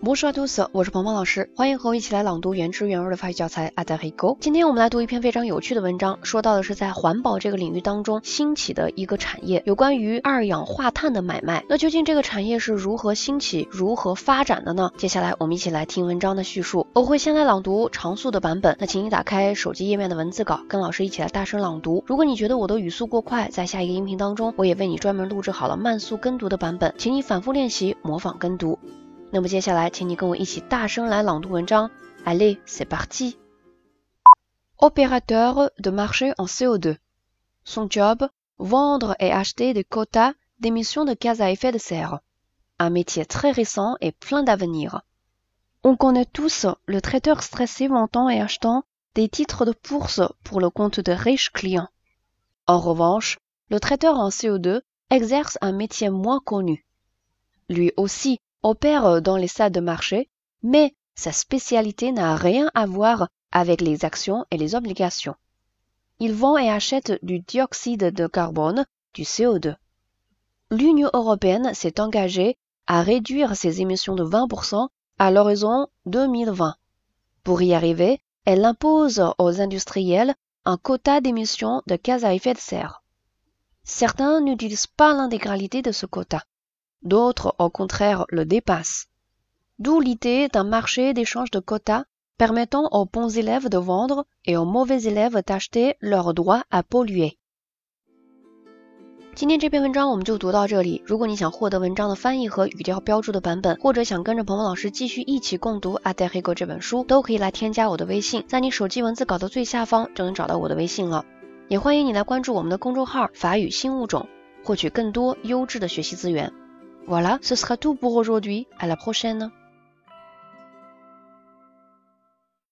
我是阿杜斯，我是鹏鹏老师，欢迎和我一起来朗读原汁原味的法语教材《阿德黑沟》。今天我们来读一篇非常有趣的文章，说到的是在环保这个领域当中兴起的一个产业，有关于二氧化碳的买卖。那究竟这个产业是如何兴起、如何发展的呢？接下来我们一起来听文章的叙述。我会先来朗读常速的版本，那请你打开手机页面的文字稿，跟老师一起来大声朗读。如果你觉得我的语速过快，在下一个音频当中，我也为你专门录制好了慢速跟读的版本，请你反复练习模仿跟读。那么接下来，请你跟我一起大声来朗读文章。Allez, c'est parti. Opérateur de marché en CO2. Son job, vendre et acheter des quotas d'émissions de gaz à effet de serre. Un métier très récent et plein d'avenir. On connaît tous le traiteur stressé vendant et achetant des titres de bourse pour le compte de riches clients. En revanche, le traiteur en CO2 exerce un métier moins connu. Lui aussi opère dans les salles de marché, mais sa spécialité n'a rien à voir avec les actions et les obligations. Il vend et achète du dioxyde de carbone, du CO2. L'Union européenne s'est engagée à réduire ses émissions de 20% à l'horizon 2020. Pour y arriver, elle impose aux industriels un quota d'émissions de gaz à effet de serre. Certains n'utilisent pas l'intégralité de ce quota. D'autres, au contraire, le dépassent. D'où l'idée d'un marché d'échange de quotas permettant aux bons élèves de vendre et aux mauvais élèves d'acheter leur droit à polluer. 今天这篇文章我们就读到这里。如果你想获得文章的翻译和语调标注的版本，或者想跟着鹏鹏老师继续一起共读《阿黛黑狗》这本书，都可以来添加我的微信，在你手机文字稿的最下方就能找到我的微信了。也欢迎你来关注我们的公众号“法语新物种”，获取更多优质的学习资源。Voilà, ce sera tout pour aujourd'hui. À la prochaine.